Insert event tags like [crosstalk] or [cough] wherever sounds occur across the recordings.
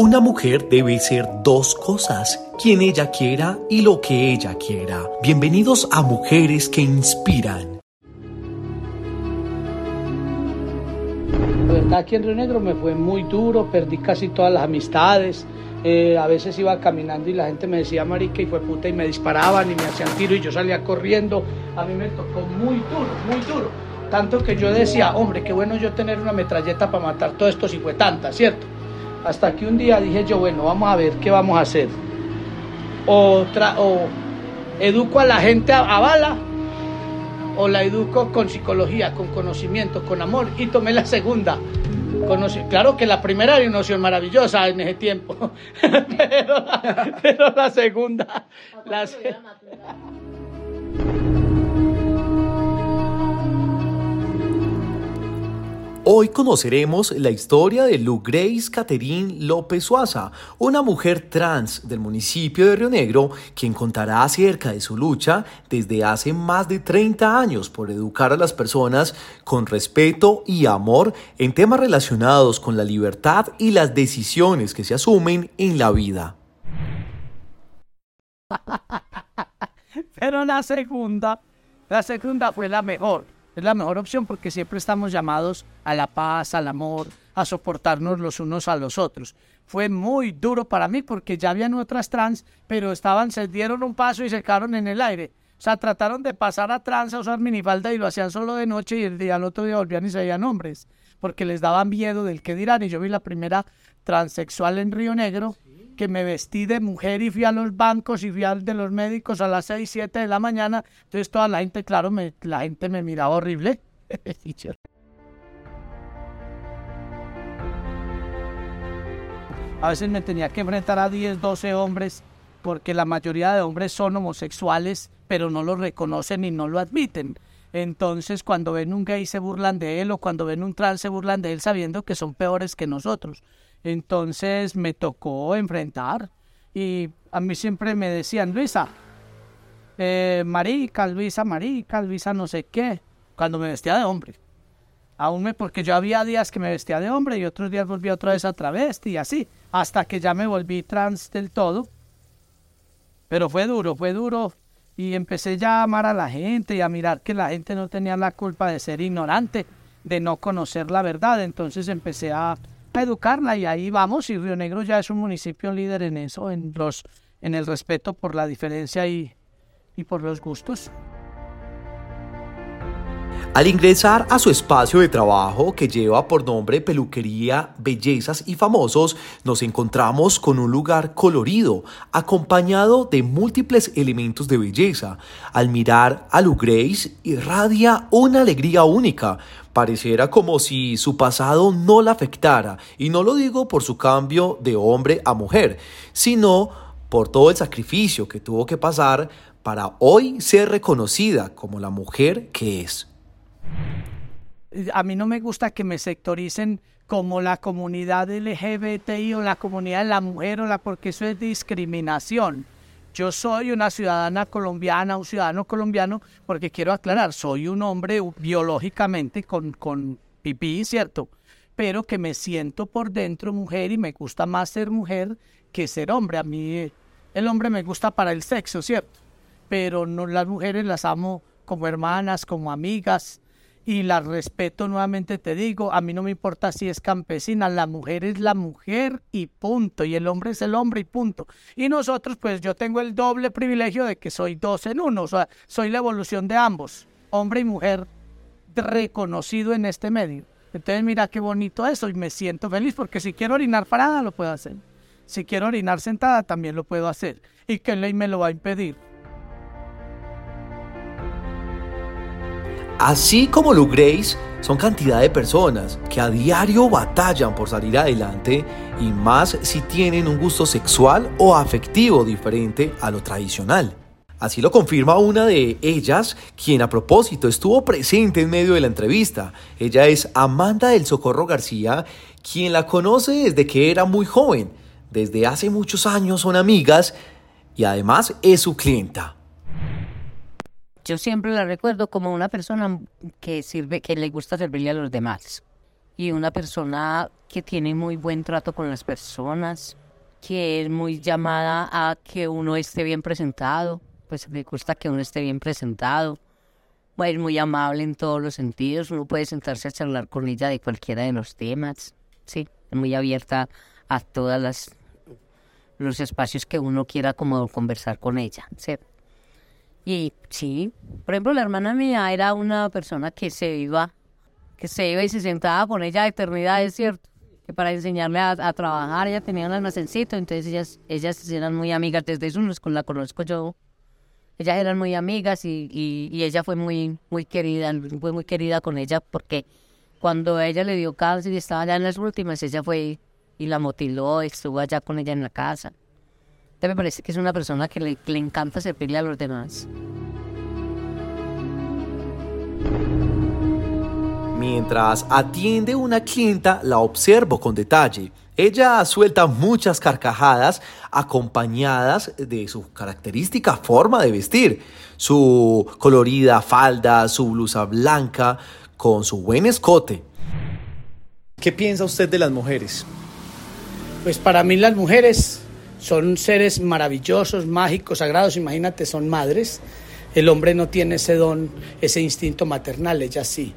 Una mujer debe ser dos cosas, quien ella quiera y lo que ella quiera. Bienvenidos a Mujeres que Inspiran. La verdad aquí en Río Negro me fue muy duro, perdí casi todas las amistades. Eh, a veces iba caminando y la gente me decía marica y fue puta y me disparaban y me hacían tiro y yo salía corriendo. A mí me tocó muy duro, muy duro. Tanto que yo decía, hombre, qué bueno yo tener una metralleta para matar todo esto si fue tanta, ¿cierto? Hasta que un día dije yo, bueno, vamos a ver qué vamos a hacer. O, o educo a la gente a, bala o la educo con psicología, con conocimiento, con amor y tomé la segunda. claro que la primera era una opción maravillosa en ese tiempo, [laughs] pero, pero la segunda... La, Hoy conoceremos la historia de Lu Grace Catherine López Suaza, una mujer trans del municipio de Río Negro, quien contará acerca de su lucha desde hace más de 30 años por educar a las personas con respeto y amor en temas relacionados con la libertad y las decisiones que se asumen en la vida. [laughs] Pero la segunda, la segunda fue la mejor es la mejor opción porque siempre estamos llamados a la paz, al amor, a soportarnos los unos a los otros. Fue muy duro para mí porque ya habían otras trans, pero estaban, se dieron un paso y se quedaron en el aire. O sea, trataron de pasar a trans a usar minifalda y lo hacían solo de noche y el día al otro día volvían y se veían hombres, porque les daban miedo del que dirán. Y yo vi la primera transexual en Río Negro que me vestí de mujer y fui a los bancos y fui al de los médicos a las 6, 7 de la mañana. Entonces toda la gente, claro, me, la gente me miraba horrible. [laughs] a veces me tenía que enfrentar a 10, 12 hombres porque la mayoría de hombres son homosexuales, pero no lo reconocen y no lo admiten. Entonces, cuando ven un gay se burlan de él o cuando ven un trans se burlan de él sabiendo que son peores que nosotros. Entonces me tocó enfrentar y a mí siempre me decían, Luisa, eh, marica, Luisa, marica, Luisa, no sé qué, cuando me vestía de hombre. Aún me, porque yo había días que me vestía de hombre y otros días volví otra vez a travesti y así, hasta que ya me volví trans del todo. Pero fue duro, fue duro y empecé ya a amar a la gente y a mirar que la gente no tenía la culpa de ser ignorante, de no conocer la verdad. Entonces empecé a, educarla y ahí vamos y Río Negro ya es un municipio líder en eso, en los en el respeto por la diferencia y, y por los gustos. Al ingresar a su espacio de trabajo que lleva por nombre Peluquería, Bellezas y Famosos, nos encontramos con un lugar colorido, acompañado de múltiples elementos de belleza. Al mirar a Lu Grace irradia una alegría única, Pareciera como si su pasado no la afectara, y no lo digo por su cambio de hombre a mujer, sino por todo el sacrificio que tuvo que pasar para hoy ser reconocida como la mujer que es. A mí no me gusta que me sectoricen como la comunidad LGBTI o la comunidad de la mujer o la porque eso es discriminación. Yo soy una ciudadana colombiana, un ciudadano colombiano, porque quiero aclarar, soy un hombre biológicamente con, con pipí, ¿cierto? Pero que me siento por dentro mujer y me gusta más ser mujer que ser hombre. A mí el hombre me gusta para el sexo, ¿cierto? Pero no las mujeres las amo como hermanas, como amigas, y la respeto nuevamente te digo, a mí no me importa si es campesina, la mujer es la mujer y punto, y el hombre es el hombre y punto. Y nosotros pues yo tengo el doble privilegio de que soy dos en uno, o sea, soy la evolución de ambos, hombre y mujer reconocido en este medio. Entonces mira qué bonito eso y me siento feliz porque si quiero orinar parada lo puedo hacer. Si quiero orinar sentada también lo puedo hacer. ¿Y qué ley me lo va a impedir? Así como Lu Grace, son cantidad de personas que a diario batallan por salir adelante y más si tienen un gusto sexual o afectivo diferente a lo tradicional. Así lo confirma una de ellas, quien a propósito estuvo presente en medio de la entrevista. Ella es Amanda del Socorro García, quien la conoce desde que era muy joven. Desde hace muchos años son amigas y además es su clienta. Yo siempre la recuerdo como una persona que sirve, que le gusta servirle a los demás. y una persona que tiene muy buen trato con las personas, que es muy llamada a que uno esté bien presentado, pues me gusta que uno esté bien presentado. Es muy amable en todos los sentidos, uno puede sentarse a charlar con ella de cualquiera de los temas, sí, muy abierta a todas las los espacios que uno quiera como conversar con ella, ¿sí? Y sí, por ejemplo, la hermana mía era una persona que se iba, que se iba y se sentaba con ella a eternidad, es cierto que para enseñarle a, trabajar, ella tenía un almacencito, entonces ellas, ellas eran muy amigas, desde eso la conozco yo. Ellas eran muy amigas y, y, ella fue muy, muy querida, fue muy querida con ella porque cuando ella le dio cáncer y estaba ya en las últimas, ella fue y la motiló, estuvo allá con ella en la casa. Entonces me parece que es una persona que le, le encanta servirle a los demás. Mientras atiende una clienta, la observo con detalle. Ella suelta muchas carcajadas acompañadas de su característica forma de vestir. Su colorida falda, su blusa blanca, con su buen escote. ¿Qué piensa usted de las mujeres? Pues para mí las mujeres son seres maravillosos, mágicos, sagrados. Imagínate, son madres. El hombre no tiene ese don, ese instinto maternal, ella sí.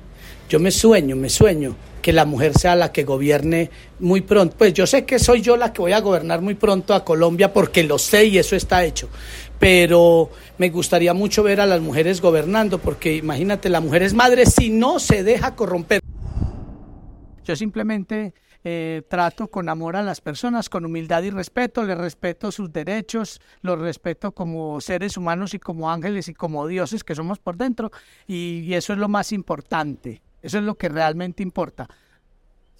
Yo me sueño, me sueño que la mujer sea la que gobierne muy pronto. Pues yo sé que soy yo la que voy a gobernar muy pronto a Colombia porque lo sé y eso está hecho. Pero me gustaría mucho ver a las mujeres gobernando porque imagínate, la mujer es madre si no se deja corromper. Yo simplemente eh, trato con amor a las personas, con humildad y respeto, les respeto sus derechos, los respeto como seres humanos y como ángeles y como dioses que somos por dentro y eso es lo más importante. Eso es lo que realmente importa.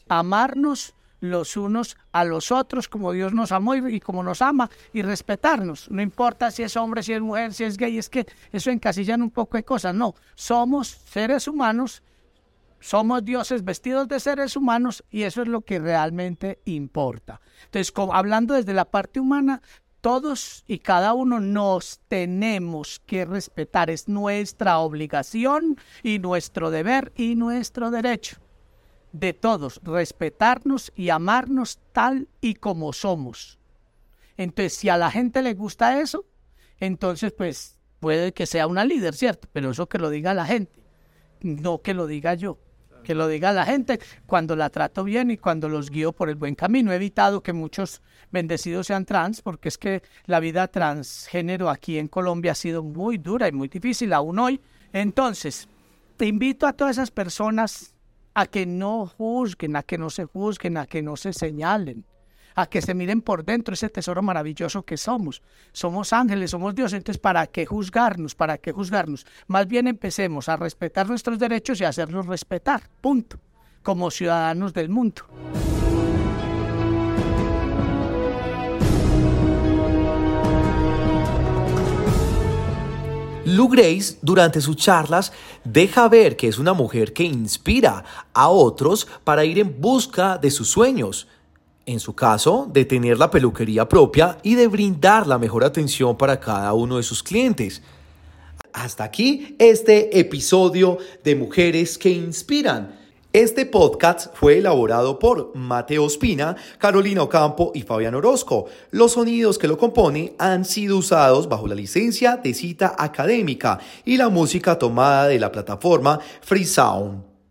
Amarnos los unos a los otros como Dios nos amó y, como nos ama y respetarnos. No importa si es hombre, si es mujer, si es gay, es que eso encasillan un poco de cosas. No, somos seres humanos, somos dioses vestidos de seres humanos y eso es lo que realmente importa. Entonces, hablando desde la parte humana, todos y cada uno nos tenemos que respetar. Es nuestra obligación y nuestro deber y nuestro derecho de todos, respetarnos y amarnos tal y como somos. Entonces, si a la gente le gusta eso, entonces pues puede que sea una líder, ¿cierto? Pero eso que lo diga la gente, no que lo diga yo que lo diga la gente cuando la trato bien y cuando los guío por el buen camino. He evitado que muchos bendecidos sean trans, porque es que la vida transgénero aquí en Colombia ha sido muy dura y muy difícil aún hoy. Entonces, te invito a todas esas personas a que no juzguen, a que no se juzguen, a que no se señalen a que se miren por dentro ese tesoro maravilloso que somos. Somos ángeles, somos Dios, entonces ¿para qué juzgarnos? ¿Para qué juzgarnos? Más bien empecemos a respetar nuestros derechos y a hacerlos respetar, punto, como ciudadanos del mundo. Lou Grace, durante sus charlas, deja ver que es una mujer que inspira a otros para ir en busca de sus sueños, en su caso, de tener la peluquería propia y de brindar la mejor atención para cada uno de sus clientes. Hasta aquí este episodio de Mujeres que Inspiran. Este podcast fue elaborado por Mateo Espina, Carolina Ocampo y Fabián Orozco. Los sonidos que lo componen han sido usados bajo la licencia de cita académica y la música tomada de la plataforma Free Sound.